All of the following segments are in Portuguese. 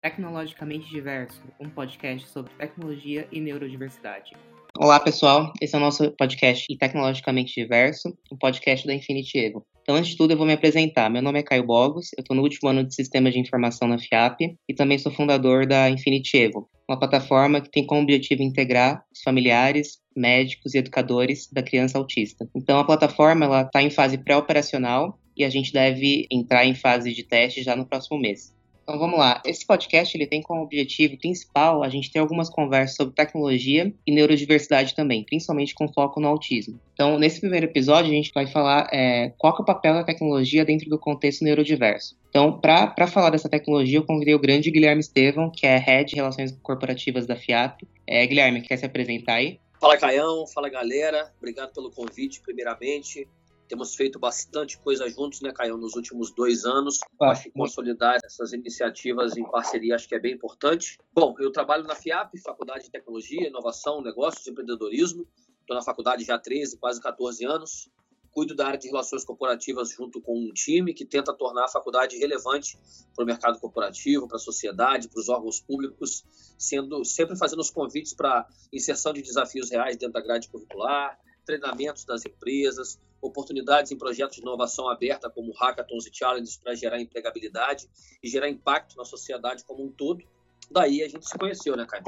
Tecnologicamente Diverso, um podcast sobre tecnologia e neurodiversidade. Olá, pessoal. Esse é o nosso podcast Tecnologicamente Diverso, um podcast da Infinity Evo. Então, antes de tudo, eu vou me apresentar. Meu nome é Caio Bogos, eu estou no último ano de Sistema de Informação na FIAP e também sou fundador da Infinity Evo, uma plataforma que tem como objetivo integrar os familiares, médicos e educadores da criança autista. Então, a plataforma está em fase pré-operacional e a gente deve entrar em fase de teste já no próximo mês. Então vamos lá. Esse podcast ele tem como objetivo principal a gente ter algumas conversas sobre tecnologia e neurodiversidade também, principalmente com foco no autismo. Então nesse primeiro episódio a gente vai falar é, qual é o papel da tecnologia dentro do contexto neurodiverso. Então para falar dessa tecnologia eu convidei o grande Guilherme Estevão, que é Head de Relações Corporativas da FIAP. É, Guilherme, quer se apresentar aí? Fala Caião, fala galera, obrigado pelo convite primeiramente. Temos feito bastante coisa juntos, né, Caio, nos últimos dois anos. Ah, acho que consolidar essas iniciativas em parceria acho que é bem importante. Bom, eu trabalho na FIAP, Faculdade de Tecnologia, Inovação, Negócios e Empreendedorismo. Estou na faculdade já há 13, quase 14 anos. Cuido da área de relações corporativas junto com um time que tenta tornar a faculdade relevante para o mercado corporativo, para a sociedade, para os órgãos públicos, sendo sempre fazendo os convites para inserção de desafios reais dentro da grade curricular, treinamentos das empresas, oportunidades em projetos de inovação aberta, como hackathons e challenges, para gerar empregabilidade e gerar impacto na sociedade como um todo. Daí a gente se conheceu, né, Caio?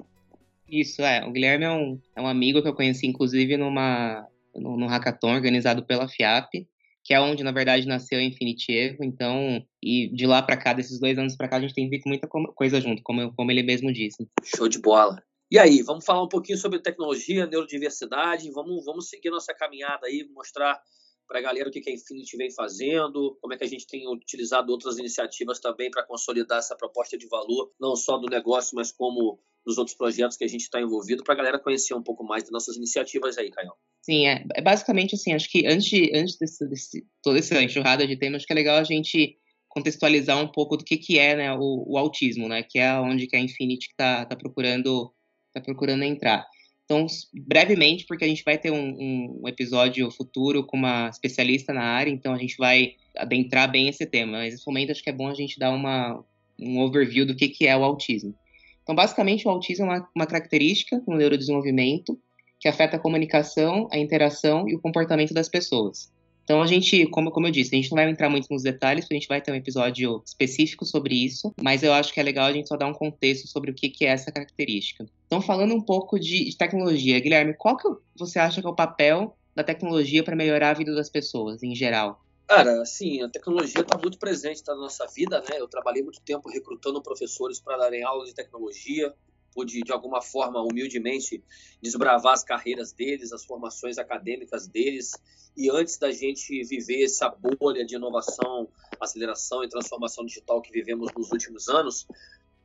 Isso, é. O Guilherme é um, é um amigo que eu conheci, inclusive, numa, num, num hackathon organizado pela FIAP, que é onde, na verdade, nasceu a Infinity Evo. Então, e de lá para cá, desses dois anos para cá, a gente tem feito muita coisa junto, como, como ele mesmo disse. Show de bola. E aí, vamos falar um pouquinho sobre tecnologia, neurodiversidade, vamos, vamos seguir nossa caminhada aí, mostrar para a galera o que a Infinity vem fazendo, como é que a gente tem utilizado outras iniciativas também para consolidar essa proposta de valor, não só do negócio, mas como nos outros projetos que a gente está envolvido, para a galera conhecer um pouco mais das nossas iniciativas aí, Caio. Sim, é, é, basicamente assim, acho que antes, antes desse, desse, toda essa enxurrada de temas, acho que é legal a gente contextualizar um pouco do que, que é né, o, o autismo, né, que é onde que a Infinity está tá procurando está procurando entrar. Então, brevemente, porque a gente vai ter um, um, episódio futuro com uma especialista na área, então a gente vai adentrar bem esse tema. Mas nesse momento acho que é bom a gente dar uma, um overview do que, que é o autismo. Então, basicamente, o autismo é uma, uma característica no neurodesenvolvimento que afeta a comunicação, a interação e o comportamento das pessoas. Então a gente, como, como eu disse, a gente não vai entrar muito nos detalhes, porque a gente vai ter um episódio específico sobre isso, mas eu acho que é legal a gente só dar um contexto sobre o que, que é essa característica. Então, falando um pouco de, de tecnologia, Guilherme, qual que você acha que é o papel da tecnologia para melhorar a vida das pessoas em geral? Cara, assim, a tecnologia está muito presente na nossa vida, né? Eu trabalhei muito tempo recrutando professores para darem aulas de tecnologia, pude, de alguma forma, humildemente, desbravar as carreiras deles, as formações acadêmicas deles. E antes da gente viver essa bolha de inovação, aceleração e transformação digital que vivemos nos últimos anos,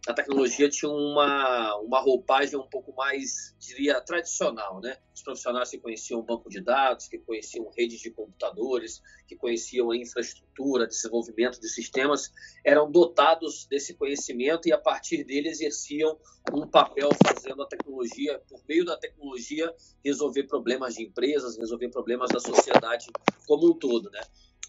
a tecnologia tinha uma, uma roupagem um pouco mais, diria, tradicional, né? Os profissionais que conheciam banco de dados, que conheciam redes de computadores, que conheciam a infraestrutura, desenvolvimento de sistemas, eram dotados desse conhecimento e a partir dele exerciam um papel fazendo a tecnologia, por meio da tecnologia, resolver problemas de empresas, resolver problemas da sociedade como um todo, né?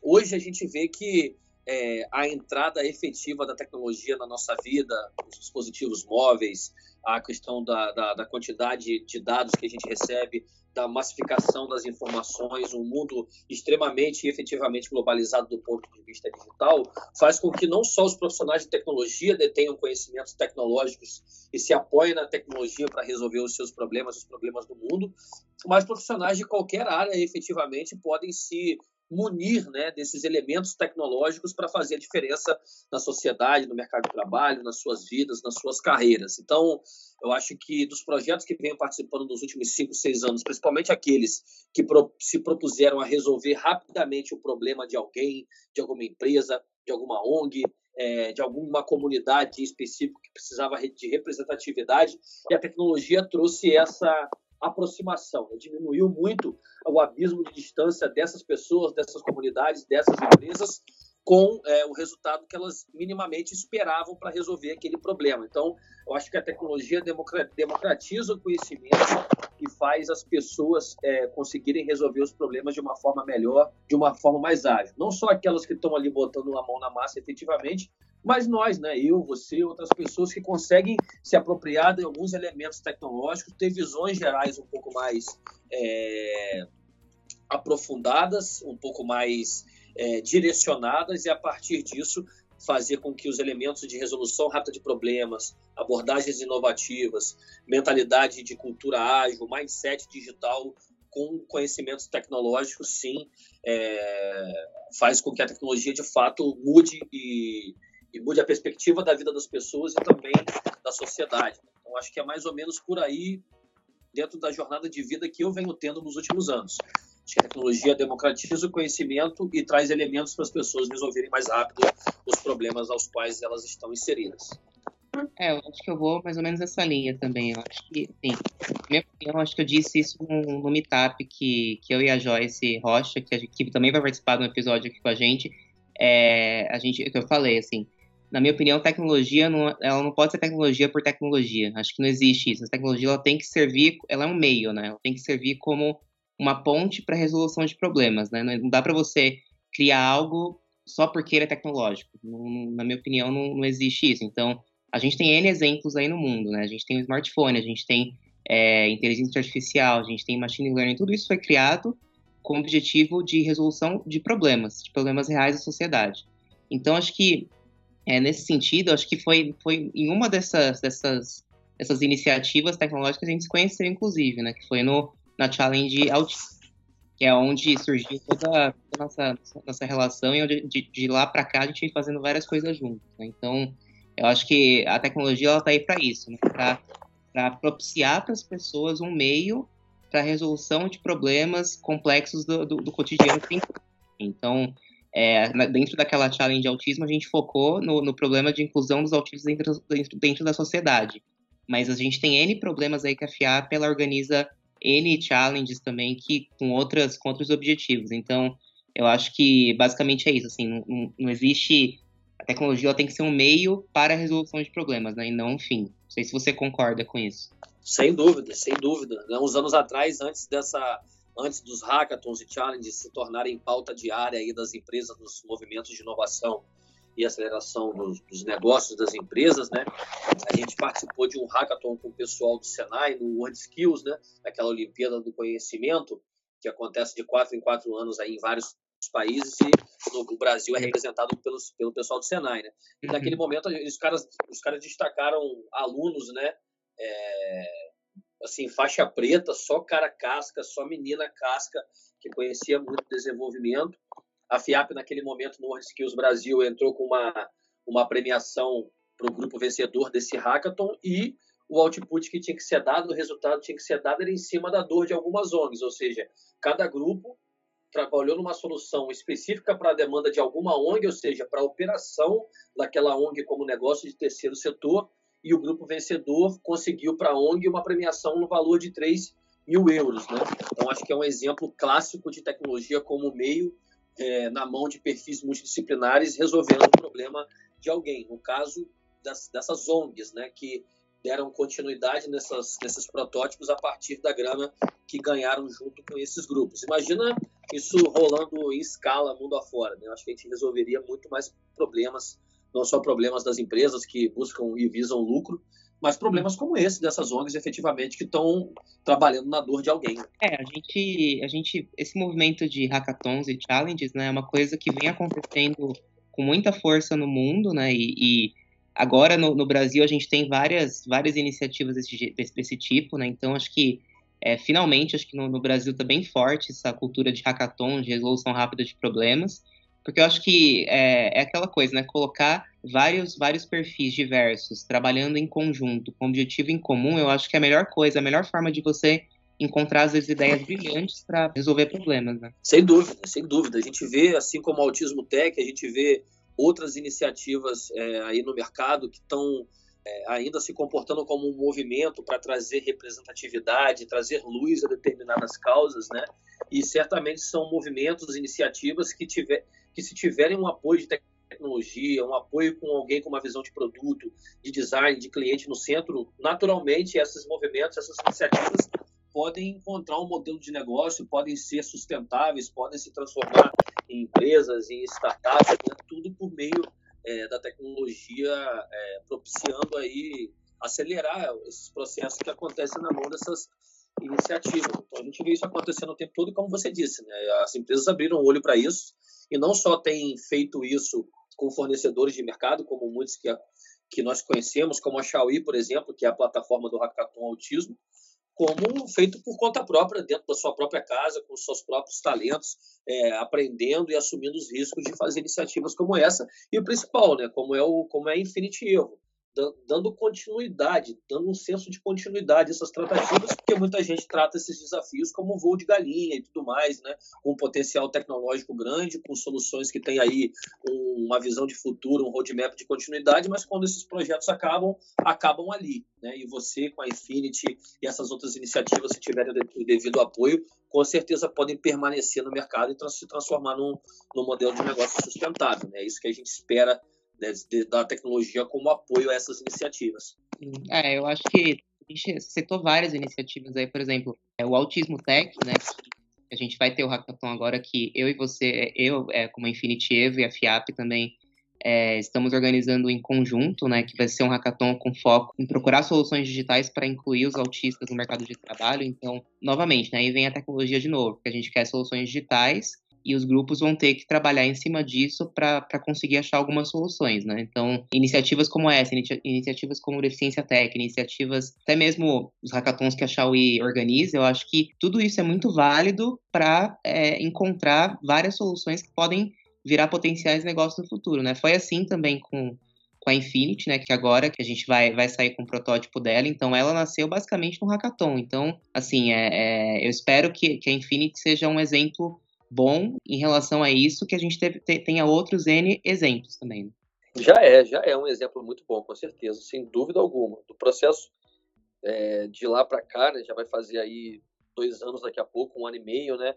Hoje a gente vê que é, a entrada efetiva da tecnologia na nossa vida, os dispositivos móveis, a questão da, da, da, quantidade de dados que a gente recebe, da massificação das informações, um mundo extremamente e efetivamente globalizado do ponto de vista digital, faz com que não só os profissionais de tecnologia detenham conhecimentos tecnológicos e se apoiem na tecnologia para resolver os seus problemas, os problemas do mundo, mas profissionais de qualquer área efetivamente podem se munir né, desses elementos tecnológicos para fazer a diferença na sociedade, no mercado de trabalho, nas suas vidas, nas suas carreiras. Então, eu acho que dos projetos que venho participando nos últimos cinco, seis anos, principalmente aqueles que se propuseram a resolver rapidamente o problema de alguém, de alguma empresa, de alguma ONG, é, de alguma comunidade específica que precisava de representatividade, e a tecnologia trouxe essa aproximação, né? diminuiu muito o abismo de distância dessas pessoas, dessas comunidades, dessas empresas, com é, o resultado que elas minimamente esperavam para resolver aquele problema. Então, eu acho que a tecnologia democratiza o conhecimento e faz as pessoas é, conseguirem resolver os problemas de uma forma melhor, de uma forma mais ágil. Não só aquelas que estão ali botando a mão na massa efetivamente, mas nós, né, eu, você, outras pessoas que conseguem se apropriar de alguns elementos tecnológicos, ter visões gerais um pouco mais é, aprofundadas, um pouco mais é, direcionadas e a partir disso fazer com que os elementos de resolução rápida de problemas, abordagens inovativas, mentalidade de cultura ágil, mindset digital com conhecimentos tecnológicos, sim, é, faz com que a tecnologia de fato mude e, e mude a perspectiva da vida das pessoas e também da sociedade. Então, acho que é mais ou menos por aí dentro da jornada de vida que eu venho tendo nos últimos anos. A tecnologia democratiza o conhecimento e traz elementos para as pessoas resolverem mais rápido os problemas aos quais elas estão inseridas. É, eu acho que eu vou mais ou menos nessa linha também. Eu acho que, sim, minha opinião, acho que eu disse isso no, no Meetup que, que eu e a Joyce Rocha, que, a, que também vai participar do episódio aqui com a gente, é, a gente, que eu falei, assim, na minha opinião, tecnologia não, ela não pode ser tecnologia por tecnologia. Acho que não existe isso. A tecnologia ela tem que servir, ela é um meio, né? Ela tem que servir como uma ponte para resolução de problemas, né? Não dá para você criar algo só porque ele é tecnológico. Não, na minha opinião, não, não, existe isso. Então, a gente tem N exemplos aí no mundo, né? A gente tem o smartphone, a gente tem é, inteligência artificial, a gente tem machine learning, tudo isso foi criado com o objetivo de resolução de problemas, de problemas reais da sociedade. Então, acho que, é, nesse sentido, acho que foi, foi em uma dessas, dessas, dessas iniciativas tecnológicas que a gente se conheceu, inclusive, né? Que foi no na Challenge Autismo, que é onde surgiu toda a nossa, nossa relação e onde de, de lá para cá a gente vem fazendo várias coisas juntos. Né? Então, eu acho que a tecnologia ela está aí para isso, né? para propiciar para as pessoas um meio para resolução de problemas complexos do, do, do cotidiano. Então, é, dentro daquela challenge de autismo, a gente focou no, no problema de inclusão dos autistas dentro, dentro, dentro, da sociedade. Mas a gente tem N problemas aí que a FIAP ela organiza N challenges também que com outras com outros objetivos. Então, eu acho que basicamente é isso. Assim, não, não existe a tecnologia tem que ser um meio para a resolução de problemas, né, e não um fim. Não sei se você concorda com isso. Sem dúvida, sem dúvida. Uns anos atrás, antes dessa, antes dos hackathons e challenges se tornarem pauta diária aí das empresas, dos movimentos de inovação e aceleração dos, dos, negócios das empresas, né? A gente participou de um hackathon com o pessoal do Senai no World Skills, né? Aquela Olimpíada do Conhecimento que acontece de quatro em quatro anos aí em vários países e no, o Brasil é representado pelos, pelo pessoal do Senai, né? E naquele uhum. momento os caras, os caras destacaram alunos, né? É, assim, faixa preta, só cara casca, só menina casca, que conhecia muito desenvolvimento. A FIAP, naquele momento, no Skills Brasil, entrou com uma, uma premiação para o grupo vencedor desse hackathon e o output que tinha que ser dado, o resultado tinha que ser dado era em cima da dor de algumas ONGs, ou seja, cada grupo trabalhou numa solução específica para a demanda de alguma ONG, ou seja, para a operação daquela ONG como negócio de terceiro setor, e o grupo vencedor conseguiu para a ONG uma premiação no valor de 3 mil euros. Né? Então, acho que é um exemplo clássico de tecnologia como meio é, na mão de perfis multidisciplinares resolvendo o problema de alguém. No caso das, dessas ONGs, né, que deram continuidade nessas, nesses protótipos a partir da grana que ganharam junto com esses grupos. Imagina isso rolando em escala mundo afora. Né? Acho que a gente resolveria muito mais problemas, não só problemas das empresas que buscam e visam lucro, mas problemas como esse dessas ONGs efetivamente que estão trabalhando na dor de alguém. É, a gente, a gente, esse movimento de hackathons e challenges, né, é uma coisa que vem acontecendo com muita força no mundo, né, e, e agora no, no, Brasil a gente tem várias, várias iniciativas desse, desse, desse tipo, né, então acho que é, finalmente acho que no, no Brasil está bem forte essa cultura de hackathon, de resolução rápida de problemas, porque eu acho que é, é aquela coisa, né? Colocar vários, vários perfis diversos trabalhando em conjunto, com objetivo em comum, eu acho que é a melhor coisa, a melhor forma de você encontrar as ideias brilhantes para resolver problemas, né? Sem dúvida, sem dúvida. A gente vê, assim como o Autismo Tech, a gente vê outras iniciativas é, aí no mercado que estão é, ainda se comportando como um movimento para trazer representatividade, trazer luz a determinadas causas, né? E certamente são movimentos, iniciativas que, tiver, que se tiverem um apoio de tecnologia, um apoio com alguém com uma visão de produto, de design, de cliente no centro, naturalmente esses movimentos, essas iniciativas podem encontrar um modelo de negócio, podem ser sustentáveis, podem se transformar em empresas, em startups, né? tudo por meio é, da tecnologia é, propiciando aí acelerar esses processos que acontecem na mão dessas iniciativas. Então a gente vê isso acontecendo o tempo todo como você disse, né, as empresas abriram o olho para isso e não só têm feito isso com fornecedores de mercado, como muitos que, que nós conhecemos, como a Xiaomi, por exemplo, que é a plataforma do Hackathon Autismo, como feito por conta própria, dentro da sua própria casa, com seus próprios talentos, é, aprendendo e assumindo os riscos de fazer iniciativas como essa. E o principal, né, como é o como é a Infinity Evo, dando continuidade, dando um senso de continuidade a essas tratativas, porque muita gente trata esses desafios como voo de galinha e tudo mais, né? com um potencial tecnológico grande, com soluções que têm aí uma visão de futuro, um roadmap de continuidade, mas quando esses projetos acabam, acabam ali. Né? E você, com a Infinity e essas outras iniciativas, se tiverem o devido apoio, com certeza podem permanecer no mercado e se transformar num, num modelo de negócio sustentável. Né? É isso que a gente espera da tecnologia como apoio a essas iniciativas. É, eu acho que a gente citou várias iniciativas aí, por exemplo, é o Autismo Tech, né? A gente vai ter o hackathon agora que eu e você, eu é, como a Infinity Evo e a FIAP também é, estamos organizando em conjunto, né? Que vai ser um hackathon com foco em procurar soluções digitais para incluir os autistas no mercado de trabalho. Então, novamente, né, aí vem a tecnologia de novo, porque a gente quer soluções digitais e os grupos vão ter que trabalhar em cima disso para conseguir achar algumas soluções, né? Então, iniciativas como essa, iniciativas como Deficiência Tech, iniciativas, até mesmo os hackathons que a Xiaomi organiza, eu acho que tudo isso é muito válido para é, encontrar várias soluções que podem virar potenciais negócios no futuro, né? Foi assim também com com a Infinity, né, que agora que a gente vai, vai sair com o protótipo dela, então ela nasceu basicamente no hackathon. Então, assim, é, é, eu espero que, que a Infinity seja um exemplo bom em relação a isso, que a gente teve, tenha outros N exemplos também. Né? Já é, já é um exemplo muito bom, com certeza, sem dúvida alguma. Do processo é, de lá para cá, né, já vai fazer aí dois anos daqui a pouco, um ano e meio, né?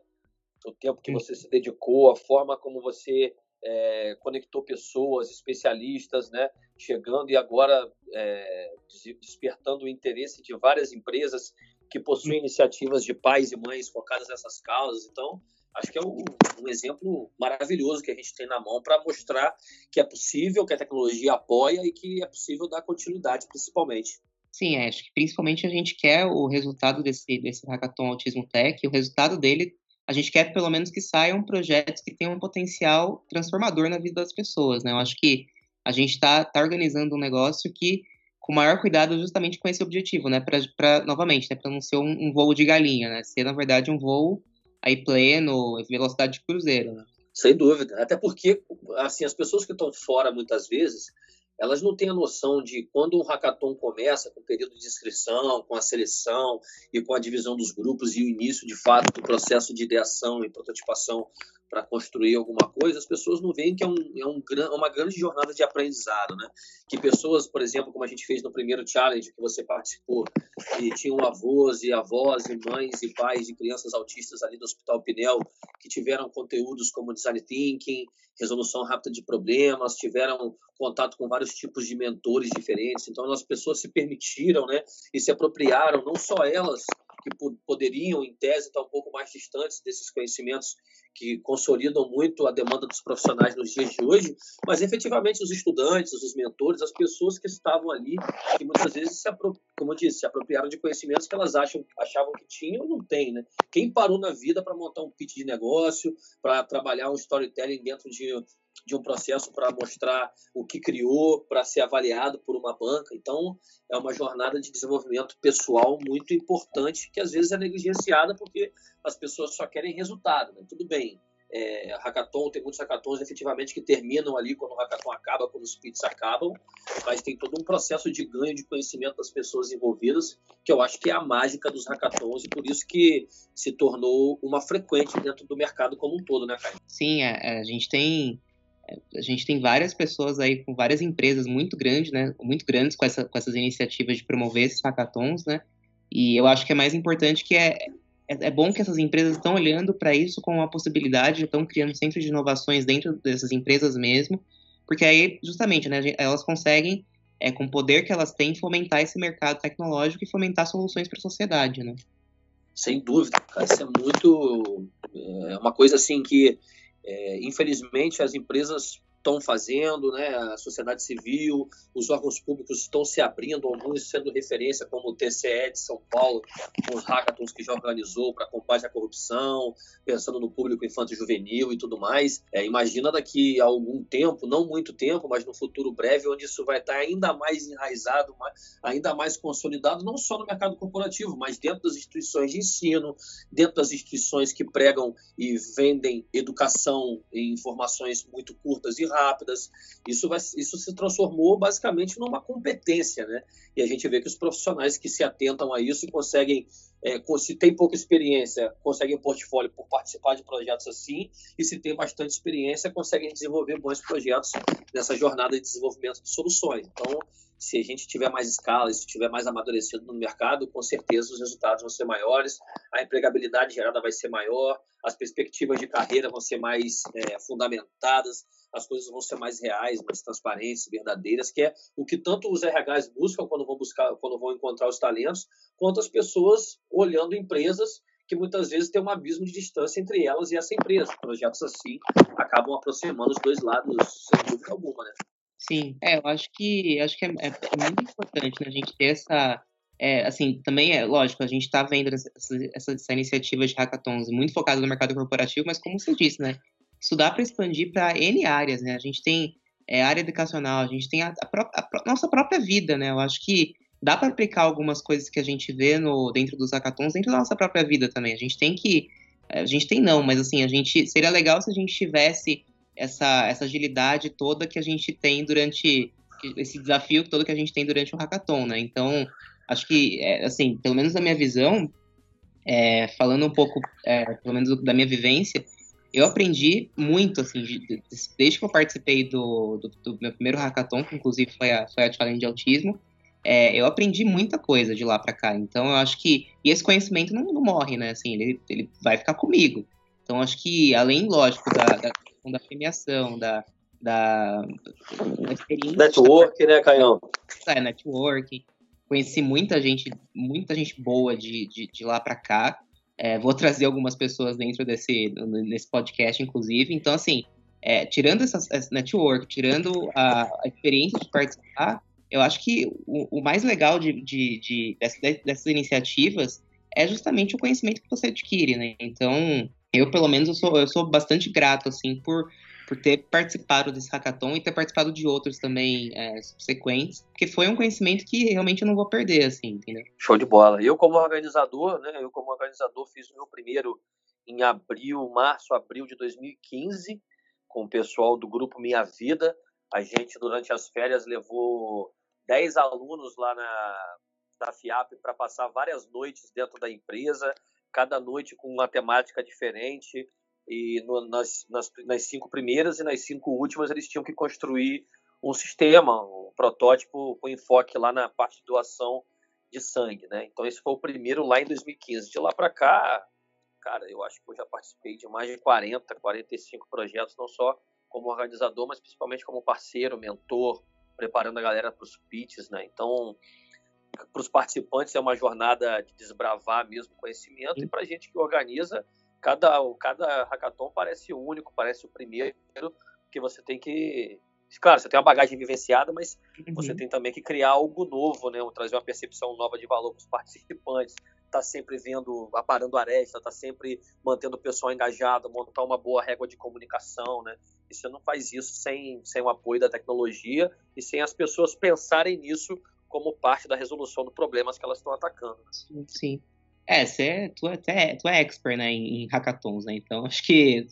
O tempo que você se dedicou, a forma como você é, conectou pessoas, especialistas, né? Chegando e agora é, despertando o interesse de várias empresas que possuem iniciativas de pais e mães focadas nessas causas. Então, acho que é um, um, exemplo maravilhoso que a gente tem na mão para mostrar que é possível, que a tecnologia apoia e que é possível dar continuidade, principalmente. Sim, é, acho que principalmente a gente quer o resultado desse, desse Hackathon Autismo Tech, o resultado dele, a gente quer pelo menos que saiam projetos que tenham um potencial transformador na vida das pessoas, né? Eu acho que a gente está tá organizando um negócio que com maior cuidado justamente com esse objetivo, né? Para novamente, né? Para não ser um, um, voo de galinha, né? Ser na verdade um voo aí pleno, velocidade de cruzeiro, né? Sem dúvida. Até porque, assim, as pessoas que estão fora muitas vezes, elas não têm a noção de quando um hackathon começa, com o período de inscrição, com a seleção e com a divisão dos grupos e o início, de fato, do processo de ideação e prototipação para construir alguma coisa, as pessoas não veem que é, um, é um, uma grande jornada de aprendizado, né? Que pessoas, por exemplo, como a gente fez no primeiro challenge que você participou, que tinham avós e avós e mães e pais de crianças autistas ali do Hospital Pinel, que tiveram conteúdos como design thinking, resolução rápida de problemas, tiveram contato com vários tipos de mentores diferentes. Então, as pessoas se permitiram, né? E se apropriaram, não só elas que poderiam, em tese, estar um pouco mais distantes desses conhecimentos que consolidam muito a demanda dos profissionais nos dias de hoje, mas efetivamente os estudantes, os mentores, as pessoas que estavam ali, que muitas vezes, se como eu disse, se apropriaram de conhecimentos que elas acham, achavam que tinham e não têm. Né? Quem parou na vida para montar um pitch de negócio, para trabalhar um storytelling dentro de de um processo para mostrar o que criou, para ser avaliado por uma banca. Então, é uma jornada de desenvolvimento pessoal muito importante, que às vezes é negligenciada porque as pessoas só querem resultado. Né? Tudo bem, é, hackathon, tem muitos hackathons efetivamente que terminam ali quando o hackathon acaba, quando os pits acabam, mas tem todo um processo de ganho de conhecimento das pessoas envolvidas, que eu acho que é a mágica dos hackathons e por isso que se tornou uma frequente dentro do mercado como um todo, né, Caio? Sim, é, a gente tem a gente tem várias pessoas aí com várias empresas muito grandes, né, muito grandes com, essa, com essas iniciativas de promover esses hackathons, né, e eu acho que é mais importante que é, é, é bom que essas empresas estão olhando para isso como uma possibilidade, estão criando centros de inovações dentro dessas empresas mesmo, porque aí, justamente, né, elas conseguem, é, com o poder que elas têm, fomentar esse mercado tecnológico e fomentar soluções para a sociedade, né. Sem dúvida, cara, isso é muito, é uma coisa assim que é, infelizmente, as empresas estão fazendo, né? a sociedade civil, os órgãos públicos estão se abrindo, alguns sendo referência, como o TCE de São Paulo, com os hackathons que já organizou para combate à corrupção, pensando no público infanto-juvenil e tudo mais. É, imagina daqui a algum tempo, não muito tempo, mas no futuro breve, onde isso vai estar ainda mais enraizado, ainda mais consolidado, não só no mercado corporativo, mas dentro das instituições de ensino, dentro das instituições que pregam e vendem educação e informações muito curtas e rápidas. Isso, vai, isso se transformou basicamente numa competência, né? E a gente vê que os profissionais que se atentam a isso e conseguem, é, se tem pouca experiência, conseguem portfólio por participar de projetos assim, e se tem bastante experiência, conseguem desenvolver bons projetos nessa jornada de desenvolvimento de soluções. Então, se a gente tiver mais escala, se tiver mais amadurecido no mercado, com certeza os resultados vão ser maiores, a empregabilidade gerada vai ser maior, as perspectivas de carreira vão ser mais é, fundamentadas, as coisas vão ser mais reais, mais transparentes, verdadeiras, que é o que tanto os RHs buscam quando vão buscar, quando vão encontrar os talentos, quanto as pessoas olhando empresas que muitas vezes tem um abismo de distância entre elas e essa empresa. Projetos assim acabam aproximando os dois lados, sem dúvida alguma, né? Sim, é, eu acho que acho que é, é, é muito importante né, a gente ter essa. É, assim, também é lógico, a gente está vendo essa, essa, essa, iniciativa de hackathons muito focada no mercado corporativo, mas como você disse, né? Isso dá para expandir para N áreas, né? A gente tem é, área educacional, a gente tem a, a, pró a, nossa própria vida, né? Eu acho que dá para aplicar algumas coisas que a gente vê no, dentro dos hackathons dentro da nossa própria vida também. A gente tem que. A gente tem não, mas assim, a gente. Seria legal se a gente tivesse essa, essa agilidade toda que a gente tem durante esse desafio todo que a gente tem durante o hackathon, né? Então, acho que, é, assim, pelo menos na minha visão, é, falando um pouco, é, pelo menos da minha vivência, eu aprendi muito, assim, de, de, desde que eu participei do, do, do, meu primeiro hackathon, que inclusive foi a, foi a Challenge de Autismo, é, eu aprendi muita coisa de lá para cá. Então, eu acho que. E esse conhecimento não, não morre, né? Assim, ele, ele vai ficar comigo. Então, acho que, além, lógico, da, da questão da premiação, da, da, da experiência. Network, né, Caião? É, network. Conheci muita gente, muita gente boa de, de, de lá para cá. É, vou trazer algumas pessoas dentro desse nesse podcast, inclusive. Então, assim, é, tirando essa, essa, network, tirando a, a, experiência de participar, eu acho que o, o mais legal de, de, de dessas, dessas iniciativas é justamente o conhecimento que você adquire, né? Então, eu, pelo menos, eu sou, eu sou bastante grato, assim, por, por ter participado desse hackathon e ter participado de outros também é, subsequentes, porque foi um conhecimento que realmente eu não vou perder, assim, entendeu? Show de bola. Eu, como organizador, né, eu como organizador fiz o meu primeiro em abril, março, abril de 2015, com o pessoal do grupo Minha Vida. A gente, durante as férias, levou 10 alunos lá na, da FIAP para passar várias noites dentro da empresa, cada noite com uma temática diferente. E no, nas, nas, nas, cinco primeiras e nas cinco últimas eles tinham que construir um sistema, um protótipo com enfoque lá na parte de doação de sangue, né? Então esse foi o primeiro lá em 2015. De lá para cá, cara, eu acho que eu já participei de mais de 40, 45 projetos, não só como organizador, mas principalmente como parceiro, mentor, preparando a galera para os pitches, né? Então para os participantes é uma jornada de desbravar mesmo conhecimento Sim. e para a gente que organiza cada cada hackathon parece único parece o primeiro que você tem que claro você tem uma bagagem vivenciada mas uhum. você tem também que criar algo novo né trazer uma percepção nova de valor para os participantes tá sempre vendo aparando aresta tá sempre mantendo o pessoal engajado montar uma boa régua de comunicação né e você não faz isso sem sem o apoio da tecnologia e sem as pessoas pensarem nisso como parte da resolução dos problemas que elas estão atacando. Sim, sim. É, você é, tu, é, tu é expert, né, em, em hackathons, né? Então acho que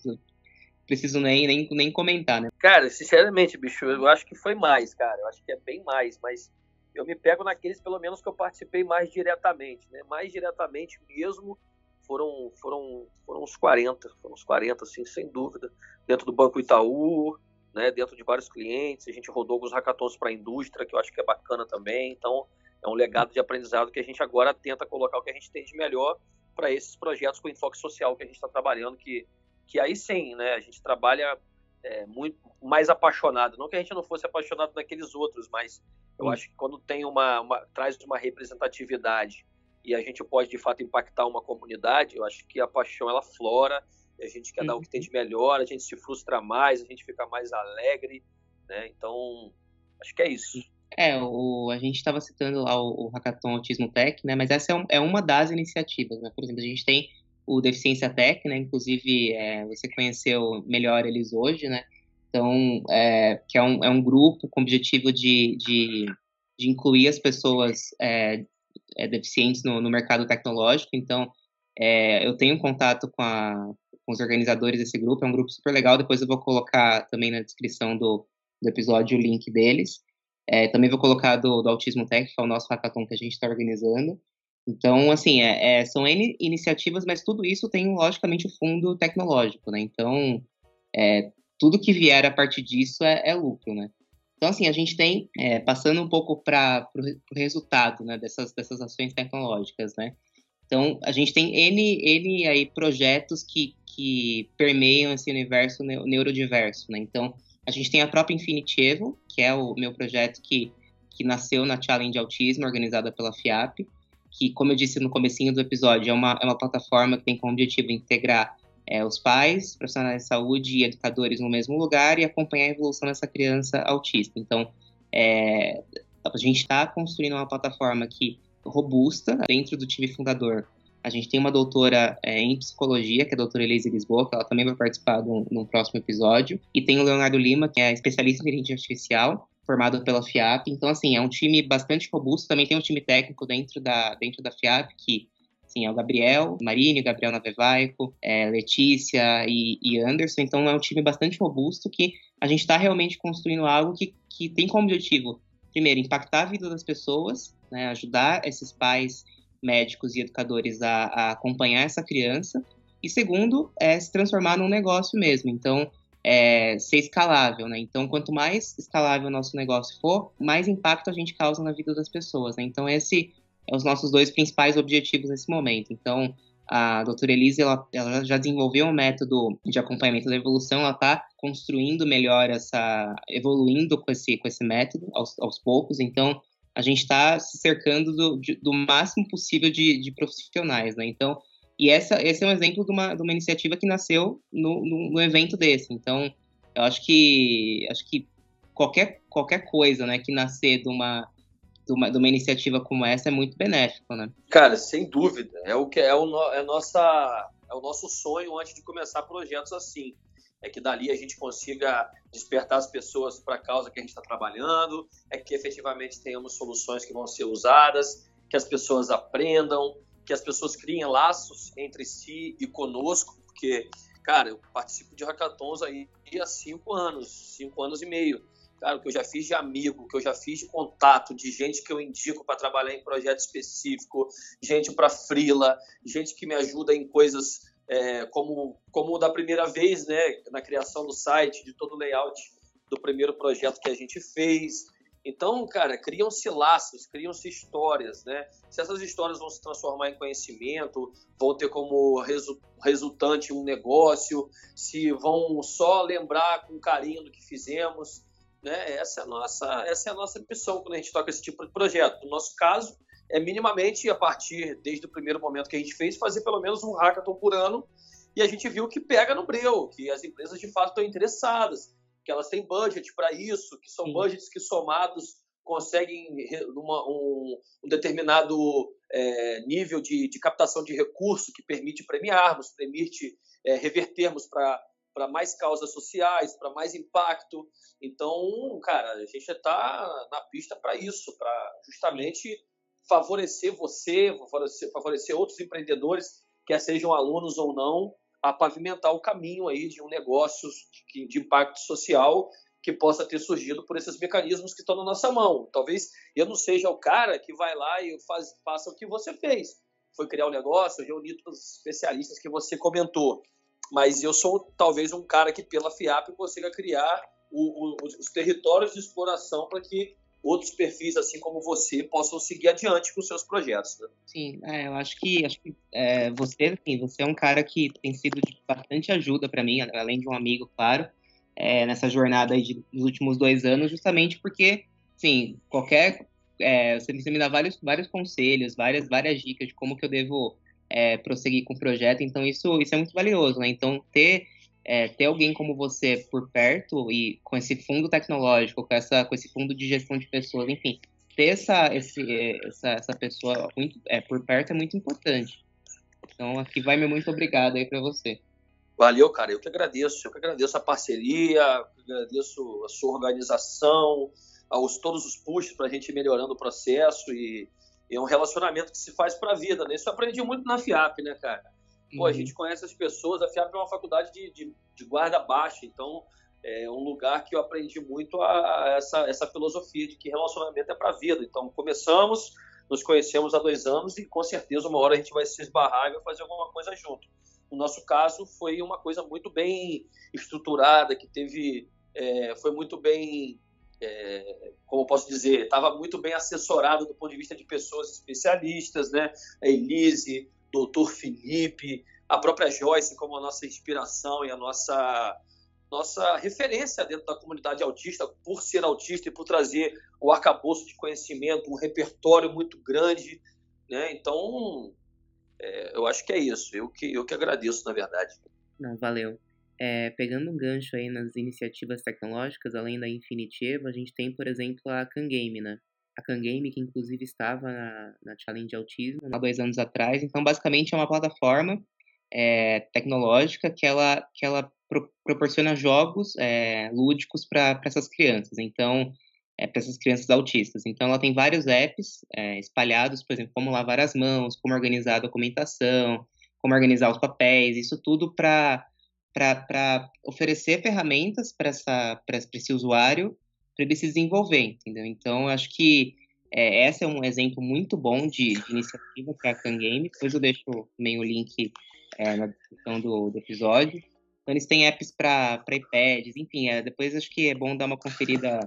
preciso nem, nem, nem comentar, né? Cara, sinceramente, bicho, eu acho que foi mais, cara. Eu acho que é bem mais, mas eu me pego naqueles, pelo menos, que eu participei mais diretamente, né? Mais diretamente mesmo foram, foram, foram uns 40, foram uns 40, assim, sem dúvida. Dentro do Banco Itaú, né, dentro de vários clientes. A gente rodou alguns hackathons para a indústria, que eu acho que é bacana também. Então, é um legado de aprendizado que a gente agora tenta colocar o que a gente tem de melhor para esses projetos com enfoque social que a gente está trabalhando, que, que aí sim, né, a gente trabalha é, muito mais apaixonado. Não que a gente não fosse apaixonado naqueles outros, mas eu acho que quando tem uma, uma traz uma representatividade e a gente pode de fato impactar uma comunidade, eu acho que a paixão ela flora a gente quer uhum. dar o que tem de melhor, a gente se frustra mais, a gente fica mais alegre, né? Então, acho que é isso. É, o, a gente estava citando lá o, o Hackathon Autismo Tech, né? Mas essa é, um, é, uma das iniciativas, né? Por exemplo, a gente tem o Deficiência Tech, né? Inclusive, é, você conheceu melhor eles hoje, né? Então, é, que é um, é um grupo com o objetivo de, de, de incluir as pessoas é, é, deficientes no, no, mercado tecnológico. Então, é, eu tenho contato com, a, com, os organizadores desse grupo, é um grupo super legal. Depois eu vou colocar também na descrição do, do episódio o link deles. É, também vou colocar do, do Autismo Tech, que é o nosso hackathon que a gente está organizando. Então, assim, é, é, são N iniciativas, mas tudo isso tem, logicamente, o fundo tecnológico, né? Então, é, tudo que vier a partir disso é, é lucro, né? Então, assim, a gente tem, é, passando um pouco para o resultado né, dessas, dessas ações tecnológicas, né? Então, a gente tem N, N aí projetos que, que permeiam esse universo neurodiverso, né? Então, a gente tem a própria Infinity Evo, que é o meu projeto que, que nasceu na Challenge Autismo, organizada pela FIAP, que, como eu disse no comecinho do episódio, é uma, é uma plataforma que tem como objetivo integrar é, os pais, profissionais de saúde e educadores no mesmo lugar e acompanhar a evolução dessa criança autista. Então, é, a gente está construindo uma plataforma que robusta dentro do time fundador. A gente tem uma doutora é, em psicologia, que é a doutora Elise Lisboa, que ela também vai participar no próximo episódio. E tem o Leonardo Lima, que é especialista em inteligência artificial, formado pela FIAP. Então, assim, é um time bastante robusto. Também tem um time técnico dentro da, dentro da FIAP, que assim, é o Gabriel Marini, Gabriel Navevaico, é, Letícia e, e, Anderson. Então é um time bastante robusto que a gente está realmente construindo algo que, que tem como objetivo, primeiro, impactar a vida das pessoas, né, ajudar esses pais, médicos e educadores a, a acompanhar essa criança. E segundo, é se transformar num negócio mesmo. Então, é, ser escalável, né? Então, quanto mais escalável o nosso negócio for, mais impacto a gente causa na vida das pessoas, né? Então, esse é os nossos dois principais objetivos nesse momento. Então, a doutora Elise ela, ela, já desenvolveu um método de acompanhamento da evolução, ela está construindo melhor essa, evoluindo com esse, com esse método aos, aos poucos. Então, a gente está se cercando do, de, do máximo possível de, de, profissionais, né? Então, e essa, esse é um exemplo de uma, de uma iniciativa que nasceu no, no, no evento desse. Então, eu acho que acho que qualquer, qualquer coisa, né, que nascer de uma de uma, de uma iniciativa como essa é muito benéfico, né? Cara, sem dúvida. É o que é o, é nossa, é o nosso sonho antes de começar projetos assim. É que dali a gente consiga despertar as pessoas para a causa que a gente está trabalhando, é que efetivamente tenhamos soluções que vão ser usadas, que as pessoas aprendam, que as pessoas criem laços entre si e conosco, porque, cara, eu participo de hackathons aí há cinco anos, cinco anos e meio cara, o que eu já fiz de amigo, o que eu já fiz de contato, de gente que eu indico para trabalhar em projeto específico, gente para frila, gente que me ajuda em coisas é, como como da primeira vez, né, na criação do site, de todo o layout do primeiro projeto que a gente fez. Então, cara, criam-se laços, criam-se histórias, né? Se essas histórias vão se transformar em conhecimento, vão ter como resu resultante um negócio, se vão só lembrar com carinho do que fizemos, né? Essa é a nossa, essa é a nossa missão quando a gente toca esse tipo de projeto. No nosso caso, é minimamente a partir desde o primeiro momento que a gente fez fazer pelo menos um hackathon por ano e a gente viu que pega no breu, que as empresas de fato estão interessadas, que elas têm budget para isso, que são Sim. budgets que somados conseguem uma, um, um, determinado é, nível de, de, captação de recurso que permite premiarmos, permite é, revertermos para mais causas sociais, para mais impacto. Então, cara, a gente está na pista para isso, para justamente favorecer você, favorecer, favorecer outros empreendedores, quer sejam alunos ou não, a pavimentar o caminho aí de um negócio de, de impacto social que possa ter surgido por esses mecanismos que estão na nossa mão. Talvez eu não seja o cara que vai lá e faz, faça o que você fez. Foi criar um negócio, reunir todos os especialistas que você comentou mas eu sou talvez um cara que pela FIAP consiga criar o, o, os territórios de exploração para que outros perfis, assim como você, possam seguir adiante com seus projetos. Né? Sim, é, eu acho que, acho que é, você, assim, você é um cara que tem sido de bastante ajuda para mim, além de um amigo, claro, é, nessa jornada aí de, dos últimos dois anos, justamente porque, sim, qualquer é, você me dá vários, vários conselhos, várias, várias dicas de como que eu devo é, prosseguir com o projeto. Então, isso, isso é muito valioso, né? Então, ter, é, ter alguém como você por perto e com esse fundo tecnológico, com, essa, com esse fundo de gestão de pessoas, enfim, ter essa, esse, essa, essa pessoa muito, é, por perto é muito importante. Então, aqui vai meu muito obrigado aí para você. Valeu, cara. Eu que agradeço. Eu que agradeço a parceria, agradeço a sua organização, aos todos os puxos para a gente ir melhorando o processo e, e, é um relacionamento que se faz para a vida, né? Isso eu aprendi muito na FIAP, né, cara? Pô, a uhum. gente conhece as pessoas, a FIAP é uma faculdade de, de, de guarda baixa, então é um lugar que eu aprendi muito a, a essa, essa filosofia de que relacionamento é para a vida. Então, começamos, nos conhecemos há dois anos e com certeza uma hora a gente vai se esbarrar e vai fazer alguma coisa junto. No nosso caso, foi uma coisa muito bem estruturada, que teve, é, foi muito bem, é, como posso dizer, estava muito bem assessorado do ponto de vista de pessoas especialistas, né? A Elise, doutor Felipe, a própria Joyce como a nossa inspiração e a nossa nossa referência dentro da comunidade autista, por ser autista e por trazer o arcabouço de conhecimento, um repertório muito grande, né? Então, é, eu acho que é isso. Eu que, eu que agradeço, na verdade. Não, valeu. É, pegando um gancho aí nas iniciativas tecnológicas, além da Infinity Evo, a gente tem, por exemplo, a Kangame, né? A Kangame, que inclusive estava na, na Challenge Autismo há dois anos atrás. Então, basicamente, é uma plataforma é, tecnológica que ela, que ela pro, proporciona jogos é, lúdicos para essas crianças. Então, é, para essas crianças autistas. Então, ela tem vários apps é, espalhados, por exemplo, como lavar as mãos, como organizar a documentação, como organizar os papéis, isso tudo para oferecer ferramentas para esse usuário, para ele se desenvolver, entendeu? Então, acho que é, esse é um exemplo muito bom de, de iniciativa para a Kangame. Depois eu deixo meio o link é, na descrição do, do episódio. Então, eles têm apps para iPads, enfim, é, depois acho que é bom dar uma conferida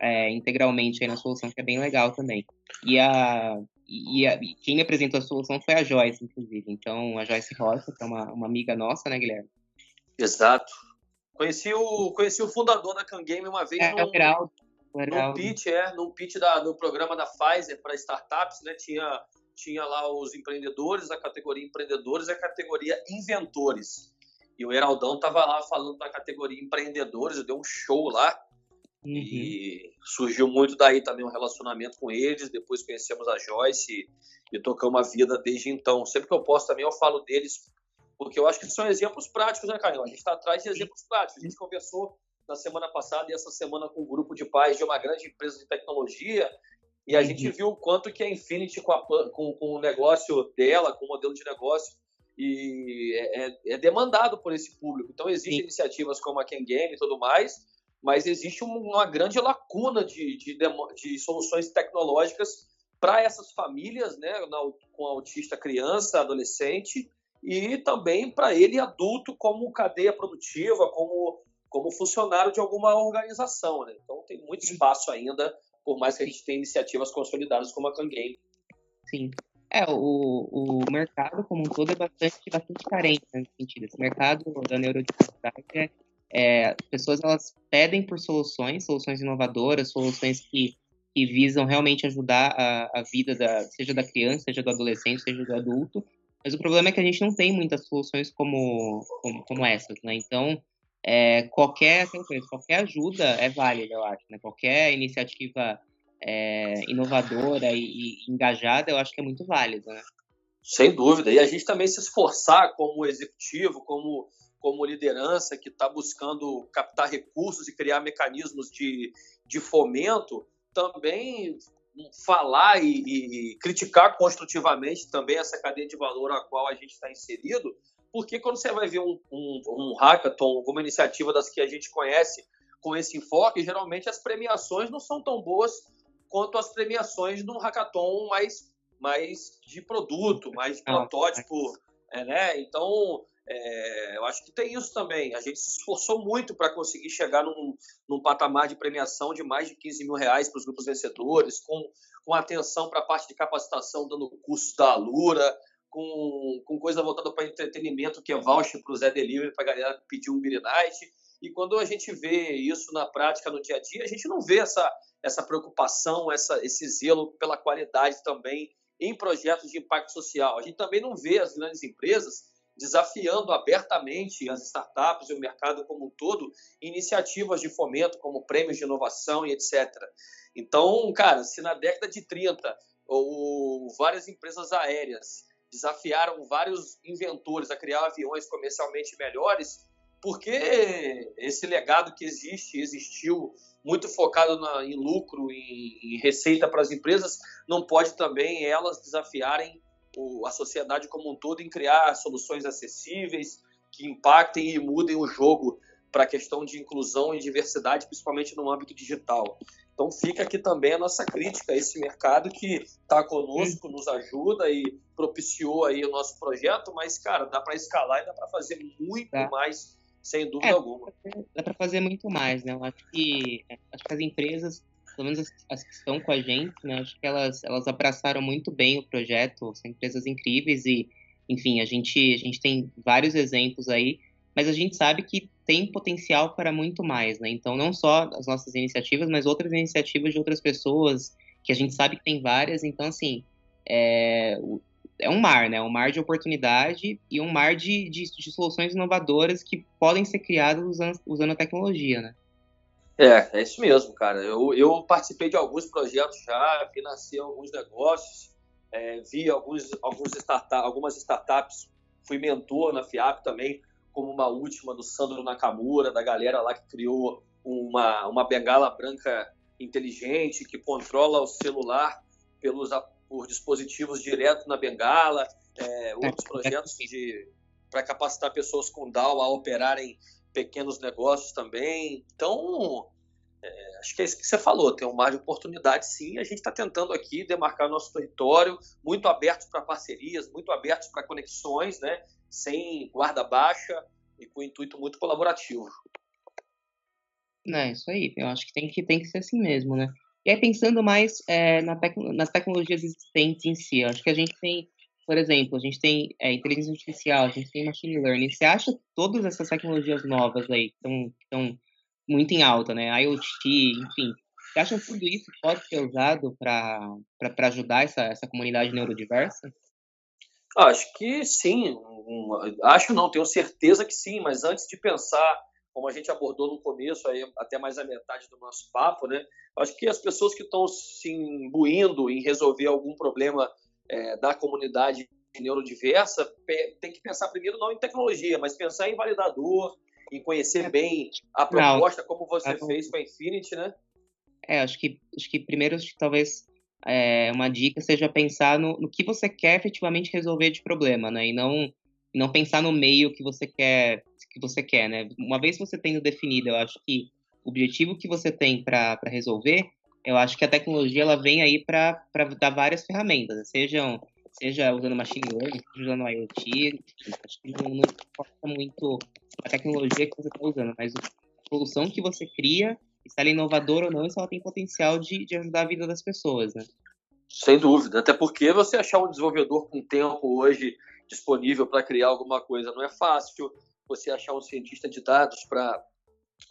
é, integralmente na solução, que é bem legal também. E, a, e, a, quem me apresentou a solução foi a Joyce, inclusive. Então, a Joyce Rocha, que é uma, uma amiga nossa, né, Guilherme? Exato. Conheci o, conheci o fundador da Kangame uma vez é, num, é num pitch, é, num pitch da, do programa da Pfizer para startups, né? Tinha, tinha lá os empreendedores, a categoria empreendedores e a categoria inventores. E o Heraldão estava lá falando da categoria empreendedores, eu dei um show lá. Uhum. E surgiu muito daí também um relacionamento com eles. Depois conhecemos a Joyce e, e tocamos a vida desde então. Sempre que eu posso também eu falo deles, porque eu acho que são exemplos práticos, né, Caio? A gente está atrás de exemplos práticos. A gente conversou na semana passada e essa semana com um grupo de pais de uma grande empresa de tecnologia e a uhum. gente viu o quanto que a Infinity, com, a, com, com o negócio dela, com o modelo de negócio, e é, é, é demandado por esse público. Então, existem Sim. iniciativas como a Ken Game e tudo mais, mas existe uma grande lacuna de, de, de soluções tecnológicas para essas famílias, né, com autista criança, adolescente, e também para ele adulto como cadeia produtiva, como, como funcionário de alguma organização. Né? Então tem muito espaço ainda, por mais que a gente tenha iniciativas consolidadas como a Kangame. Sim. É, o, o mercado como um todo é bastante, bastante carente nesse sentido. Esse mercado da neurodiversidade é é, as pessoas elas pedem por soluções, soluções inovadoras, soluções que, que visam realmente ajudar a, a vida da, seja da criança, seja do adolescente, seja do adulto. Mas o problema é que a gente não tem muitas soluções como, como, como essas, né? Então, é, qualquer, qualquer ajuda é válida, eu acho, né? Qualquer iniciativa é, inovadora e, e, engajada, eu acho que é muito válida, né? Sem dúvida. E a gente também se esforçar como executivo, como como liderança que está buscando captar recursos e criar mecanismos de, de fomento, também falar e, e, criticar construtivamente também essa cadeia de valor a qual a gente está inserido, porque quando você vai ver um, um, um hackathon, alguma iniciativa das que a gente conhece com esse enfoque, geralmente as premiações não são tão boas quanto as premiações de um hackathon mais, mais de produto, mais de protótipo, é, né? Então, é, eu acho que tem isso também. A gente se esforçou muito para conseguir chegar num, num, patamar de premiação de mais de 15 mil reais para os grupos vencedores, com, com atenção para a parte de capacitação, dando cursos da Alura, com, com coisa voltada para entretenimento, que é voucher para o Zé Delivery, para a galera pedir um Beer Night. E quando a gente vê isso na prática, no dia a dia, a gente não vê essa, essa preocupação, essa, esse zelo pela qualidade também em projetos de impacto social. A gente também não vê as grandes empresas desafiando abertamente as startups e o mercado como um todo iniciativas de fomento, como prêmios de inovação e etc. Então, cara, se na década de 30 ou várias empresas aéreas desafiaram vários inventores a criar aviões comercialmente melhores, porque esse legado que existe, existiu muito focado na, em lucro, em, em receita para as empresas, não pode também elas desafiarem o, a sociedade como um todo em criar soluções acessíveis que impactem e mudem o jogo para a questão de inclusão e diversidade, principalmente no âmbito digital. Então fica aqui também a nossa crítica a esse mercado que está conosco, nos ajuda e propiciou aí o nosso projeto, mas, cara, dá para escalar e dá para fazer muito tá. mais, sem dúvida é, alguma. Dá para fazer muito mais, né? Eu acho que, acho que as empresas pelo menos as, as, que estão com a gente, né? Acho que elas, elas abraçaram muito bem o projeto, são empresas incríveis e, enfim, a gente, a gente tem vários exemplos aí, mas a gente sabe que tem potencial para muito mais, né? Então, não só as nossas iniciativas, mas outras iniciativas de outras pessoas, que a gente sabe que tem várias, então, assim, é, é um mar, né? Um mar de oportunidade e um mar de, de, de soluções inovadoras que podem ser criadas usando, usando a tecnologia, né? É, é isso mesmo, cara. Eu, eu participei de alguns projetos já, financei alguns negócios, é, vi alguns, alguns startup, algumas startups, fui mentor na FIAP também, como uma última do Sandro Nakamura, da galera lá que criou uma, uma bengala branca inteligente que controla o celular pelos por dispositivos direto na bengala, é, outros projetos para capacitar pessoas com DAO a operarem pequenos negócios também. Então, é, acho que é isso que você falou, tem um mar de oportunidade sim. A gente está tentando aqui demarcar nosso território, muito abertos para parcerias, muito abertos para conexões, né? sem guarda baixa e com intuito muito colaborativo. É, isso aí. Eu acho que tem que, tem que ser assim mesmo, né? E aí, pensando mais é, na tec nas tecnologias existentes em si, acho que a gente tem por exemplo, a gente tem é, inteligência artificial, a gente tem machine learning. Você acha que todas essas tecnologias novas aí estão, estão muito em alta, né? IoT, enfim. Você acha que tudo isso pode ser usado para ajudar essa, essa comunidade neurodiversa? Acho que sim. Acho não, tenho certeza que sim, mas antes de pensar, como a gente abordou no começo, aí até mais a metade do nosso papo, né? Acho que as pessoas que estão se imbuindo em resolver algum problema é, da comunidade neurodiversa tem que pensar primeiro não em tecnologia, mas pensar em validador, em conhecer bem a proposta, não, como você não. fez com a Infinity, né? É, acho que, acho que primeiro, acho que talvez é, uma dica seja pensar no, no que você quer efetivamente resolver de problema, né? E não, não pensar no meio que você quer, que você quer, né? Uma vez você tendo definido, eu acho que o objetivo que você tem para resolver, eu acho que a tecnologia ela vem aí para dar várias ferramentas, sejam seja usando machine learning, seja usando IoT, acho que não importa muito a tecnologia que você está usando, mas a solução que você cria, se ela é inovadora ou não, se ela tem potencial de, de ajudar a vida das pessoas, né? Sem dúvida, até porque você achar um desenvolvedor com tempo hoje disponível para criar alguma coisa não é fácil, você achar um cientista de dados para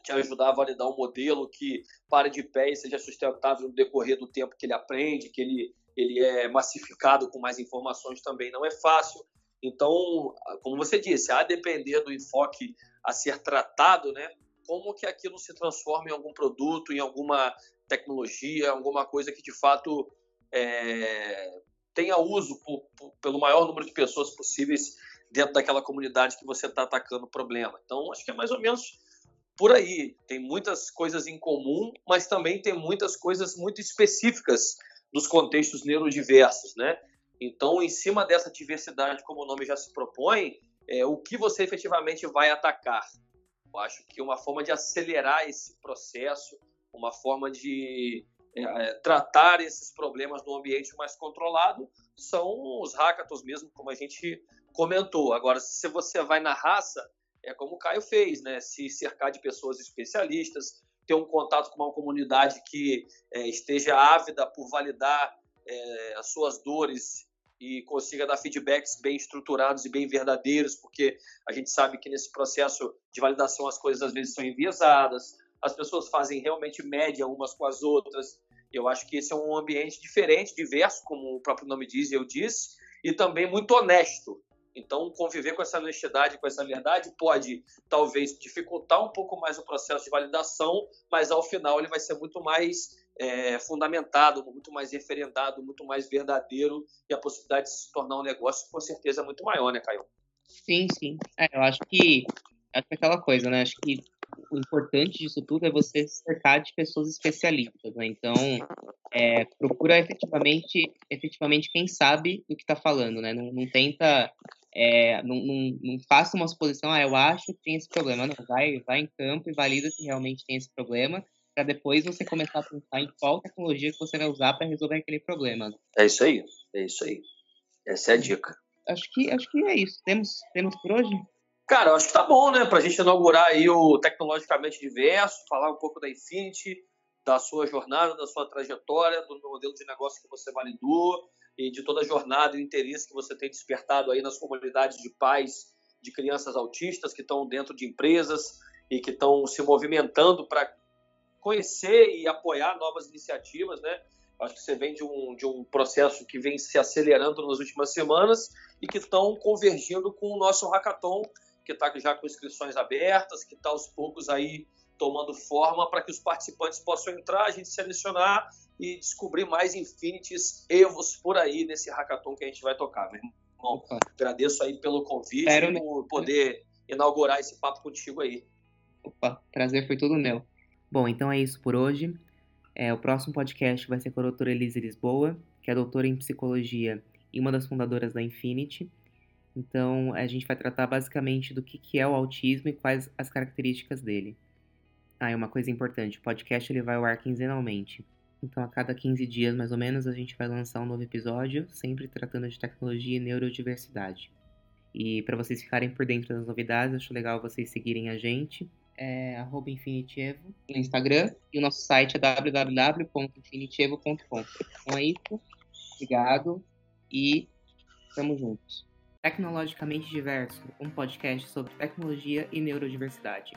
te ajudar a validar um modelo que pare de pé e seja sustentável no decorrer do tempo que ele aprende, que ele, ele é massificado com mais informações também não é fácil. Então, como você disse, a depender do enfoque a ser tratado, né, como que aquilo se transforma em algum produto, em alguma tecnologia, alguma coisa que de fato é, tenha uso por, por, pelo maior número de pessoas possíveis dentro daquela comunidade que você está atacando o problema. Então, acho que é mais ou menos por aí. Tem muitas coisas em comum, mas também tem muitas coisas muito específicas dos contextos neurodiversos, né? Então, em cima dessa diversidade, como o nome já se propõe, é, o que você efetivamente vai atacar? Eu acho que uma forma de acelerar esse processo, uma forma de é, é tratar esses problemas num ambiente mais controlado, são os hackathons mesmo, como a gente comentou. Agora, se você vai na raça, é como o Caio fez, né? Se cercar de pessoas especialistas, ter um contato com uma comunidade que é, esteja ávida por validar é, as suas dores e consiga dar feedbacks bem estruturados e bem verdadeiros, porque a gente sabe que nesse processo de validação as coisas às vezes são enviesadas, as pessoas fazem realmente média umas com as outras, Eu acho que esse é um ambiente diferente, diverso, como o próprio nome diz e eu disse, e também muito honesto. Então, conviver com essa honestidade, com essa verdade, pode talvez dificultar um pouco mais o processo de validação, mas ao final ele vai ser muito mais é, fundamentado, muito mais referendado, muito mais verdadeiro e a possibilidade de se tornar um negócio com certeza é muito maior, né, Caio? Sim, sim. É, eu acho que acho que é aquela coisa, né? Acho que o importante disso tudo é você se cercar de pessoas especialistas, né? Então, é, procura efetivamente, efetivamente quem sabe do que está falando, né? Não, não tenta, é, não, não, não, faça uma suposição, ah, eu acho que tem esse problema. Não, vai, vai em campo e valida se realmente tem esse problema, para depois você começar a pensar em qual tecnologia que você vai usar para resolver aquele problema. É isso aí, é isso aí. Essa é a dica. Acho que, acho que é isso. Temos, temos por hoje? Cara, acho que tá bom, né? Pra gente inaugurar aí o Tecnologicamente Diverso, falar um pouco da Infinity, da sua jornada, da sua trajetória, do modelo de negócio que você validou e de toda a jornada e o interesse que você tem despertado aí nas comunidades de pais de crianças autistas que estão dentro de empresas e que estão se movimentando para conhecer e apoiar novas iniciativas, né? Acho que você vem de um, de um processo que vem se acelerando nas últimas semanas e que estão convergindo com o nosso hackathon, que está já com inscrições abertas, que está aos poucos aí tomando forma para que os participantes possam entrar, a gente selecionar e descobrir mais Infinities Evos por aí nesse hackathon que a gente vai tocar, meu irmão. Opa. Agradeço aí pelo convite e por poder inaugurar esse papo contigo aí. Opa, prazer foi todo meu. Bom, então é isso por hoje. É, o próximo podcast vai ser com a doutora Elise Lisboa, que é doutora em psicologia e uma das fundadoras da Infinity. Então, a gente vai tratar basicamente do que, que é o autismo e quais as características dele. Ah, e uma coisa importante, o podcast ele vai ao ar quinzenalmente. Então, a cada 15 dias, mais ou menos, a gente vai lançar um novo episódio, sempre tratando de tecnologia e neurodiversidade. E para vocês ficarem por dentro das novidades, acho legal vocês seguirem a gente. É InfinityEvo no Instagram e o nosso site é www.infinityevo.com. Então é isso. Obrigado e estamos juntos. Tecnologicamente Diverso, um podcast sobre tecnologia e neurodiversidade.